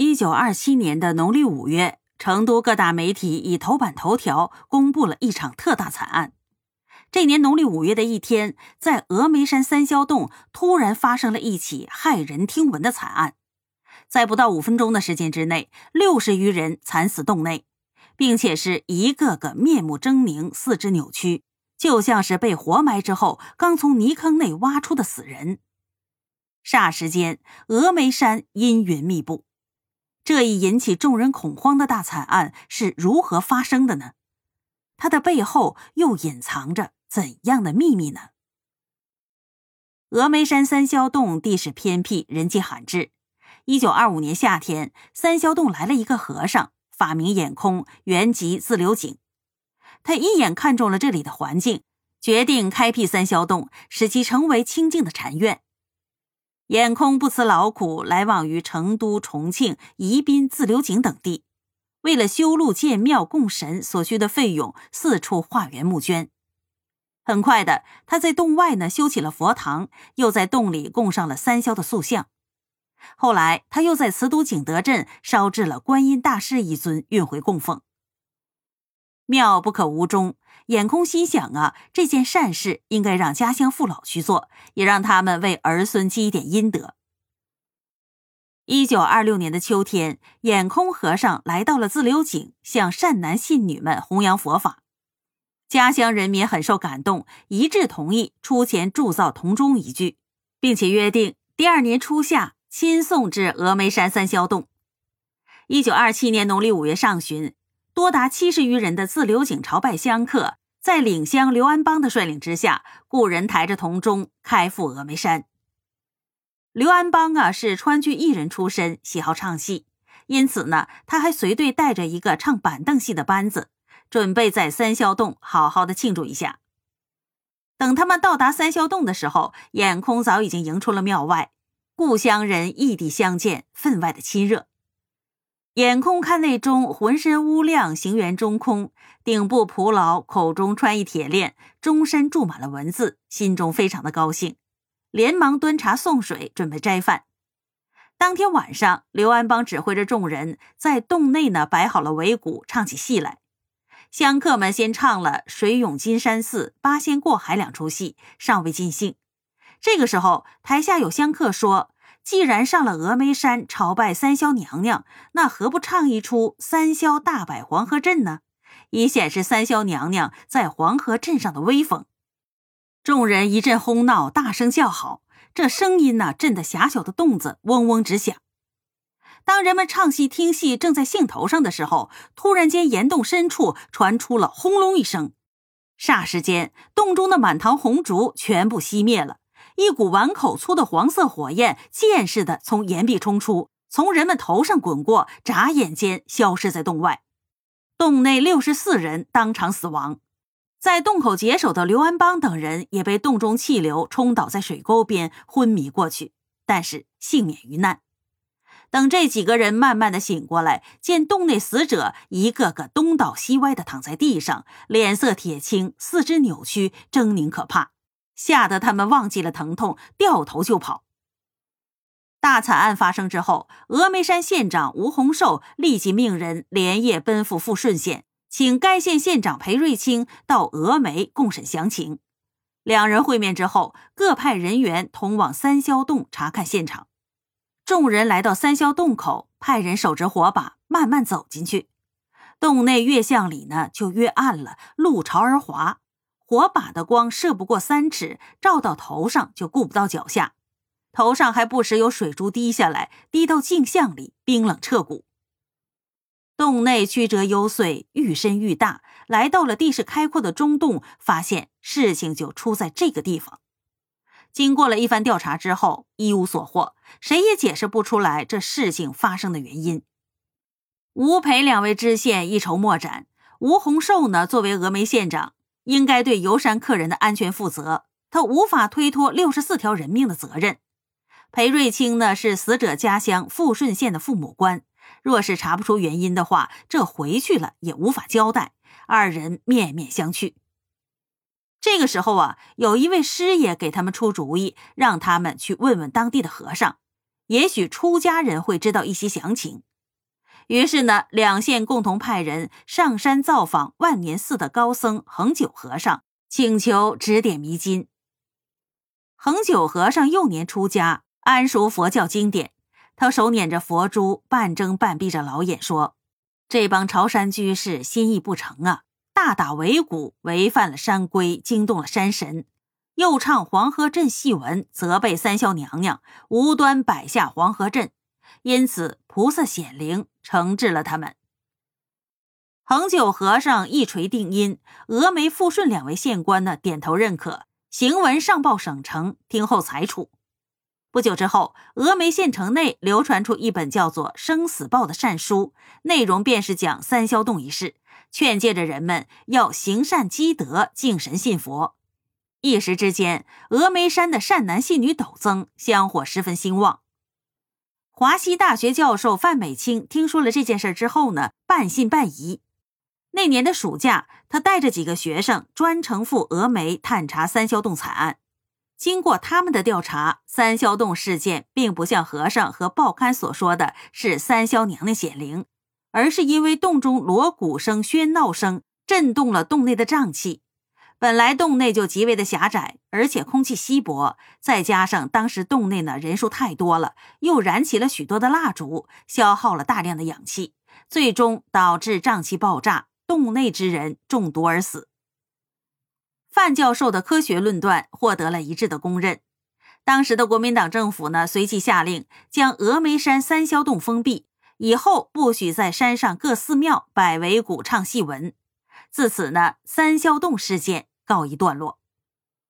一九二七年的农历五月，成都各大媒体以头版头条公布了一场特大惨案。这年农历五月的一天，在峨眉山三霄洞突然发生了一起骇人听闻的惨案，在不到五分钟的时间之内，六十余人惨死洞内，并且是一个个面目狰狞、四肢扭曲，就像是被活埋之后刚从泥坑内挖出的死人。霎时间，峨眉山阴云密布。这一引起众人恐慌的大惨案是如何发生的呢？它的背后又隐藏着怎样的秘密呢？峨眉山三霄洞地势偏僻，人迹罕至。一九二五年夏天，三霄洞来了一个和尚，法名眼空，原籍自流井。他一眼看中了这里的环境，决定开辟三霄洞，使其成为清净的禅院。眼空不辞劳苦，来往于成都、重庆、宜宾、自流井等地，为了修路建庙供神所需的费用，四处化缘募捐。很快的，他在洞外呢修起了佛堂，又在洞里供上了三霄的塑像。后来，他又在慈都景德镇烧制了观音大士一尊，运回供奉。妙不可无终。眼空心想啊，这件善事应该让家乡父老去做，也让他们为儿孙积一点阴德。一九二六年的秋天，眼空和尚来到了自流井，向善男信女们弘扬佛法。家乡人民很受感动，一致同意出钱铸造铜钟一具，并且约定第二年初夏亲送至峨眉山三霄洞。一九二七年农历五月上旬。多达七十余人的自流井朝拜香客，在领乡刘安邦的率领之下，雇人抬着铜钟开赴峨眉山。刘安邦啊，是川剧艺人出身，喜好唱戏，因此呢，他还随队带着一个唱板凳戏的班子，准备在三霄洞好好的庆祝一下。等他们到达三霄洞的时候，眼空早已经迎出了庙外，故乡人异地相见，分外的亲热。眼空看内钟，浑身乌亮，行圆中空，顶部蒲牢，口中穿一铁链，钟身注满了文字，心中非常的高兴，连忙端茶送水，准备斋饭。当天晚上，刘安邦指挥着众人在洞内呢摆好了围鼓，唱起戏来。香客们先唱了《水涌金山寺》《八仙过海》两出戏，尚未尽兴。这个时候，台下有香客说。既然上了峨眉山朝拜三霄娘娘，那何不唱一出《三霄大摆黄河阵》呢？以显示三霄娘娘在黄河镇上的威风。众人一阵哄闹，大声叫好，这声音呢，震得狭小的洞子嗡嗡直响。当人们唱戏听戏正在兴头上的时候，突然间岩洞深处传出了轰隆一声，霎时间，洞中的满堂红烛全部熄灭了。一股碗口粗的黄色火焰，箭似的从岩壁冲出，从人们头上滚过，眨眼间消失在洞外。洞内六十四人当场死亡，在洞口解手的刘安邦等人也被洞中气流冲倒在水沟边，昏迷过去，但是幸免于难。等这几个人慢慢的醒过来，见洞内死者一个个东倒西歪的躺在地上，脸色铁青，四肢扭曲，狰狞可怕。吓得他们忘记了疼痛，掉头就跑。大惨案发生之后，峨眉山县长吴洪寿立即命人连夜奔赴富顺县，请该县县长裴瑞清到峨眉共审详情。两人会面之后，各派人员同往三霄洞查看现场。众人来到三霄洞口，派人手执火把，慢慢走进去。洞内越向里呢，就越暗了，路朝而滑。火把的光射不过三尺，照到头上就顾不到脚下，头上还不时有水珠滴下来，滴到镜像里，冰冷彻骨。洞内曲折幽邃，愈深愈大，来到了地势开阔的中洞，发现事情就出在这个地方。经过了一番调查之后，一无所获，谁也解释不出来这事情发生的原因。吴裴两位知县一筹莫展，吴洪寿呢，作为峨眉县长。应该对游山客人的安全负责，他无法推脱六十四条人命的责任。裴瑞清呢是死者家乡富顺县的父母官，若是查不出原因的话，这回去了也无法交代。二人面面相觑。这个时候啊，有一位师爷给他们出主意，让他们去问问当地的和尚，也许出家人会知道一些详情。于是呢，两县共同派人上山造访万年寺的高僧恒久和尚，请求指点迷津。恒久和尚幼年出家，谙熟佛教经典，他手捻着佛珠，半睁半闭着老眼说：“这帮朝山居士心意不诚啊，大打围鼓，违反了山规，惊动了山神，又唱黄河镇戏文，责备三霄娘娘无端摆下黄河镇。”因此，菩萨显灵，惩治了他们。恒久和尚一锤定音，峨眉、富顺两位县官呢点头认可，行文上报省城，听候裁处。不久之后，峨眉县城内流传出一本叫做《生死报》的善书，内容便是讲三霄洞一事，劝诫着人们要行善积德、敬神信佛。一时之间，峨眉山的善男信女陡增，香火十分兴旺。华西大学教授范美清听说了这件事之后呢，半信半疑。那年的暑假，他带着几个学生专程赴峨眉探查三霄洞惨案。经过他们的调查，三霄洞事件并不像和尚和报刊所说的是三霄娘娘显灵，而是因为洞中锣鼓声、喧闹声震动了洞内的瘴气。本来洞内就极为的狭窄，而且空气稀薄，再加上当时洞内呢人数太多了，又燃起了许多的蜡烛，消耗了大量的氧气，最终导致瘴气爆炸，洞内之人中毒而死。范教授的科学论断获得了一致的公认。当时的国民党政府呢，随即下令将峨眉山三霄洞封闭，以后不许在山上各寺庙摆围鼓唱戏文。自此呢，三霄洞事件告一段落。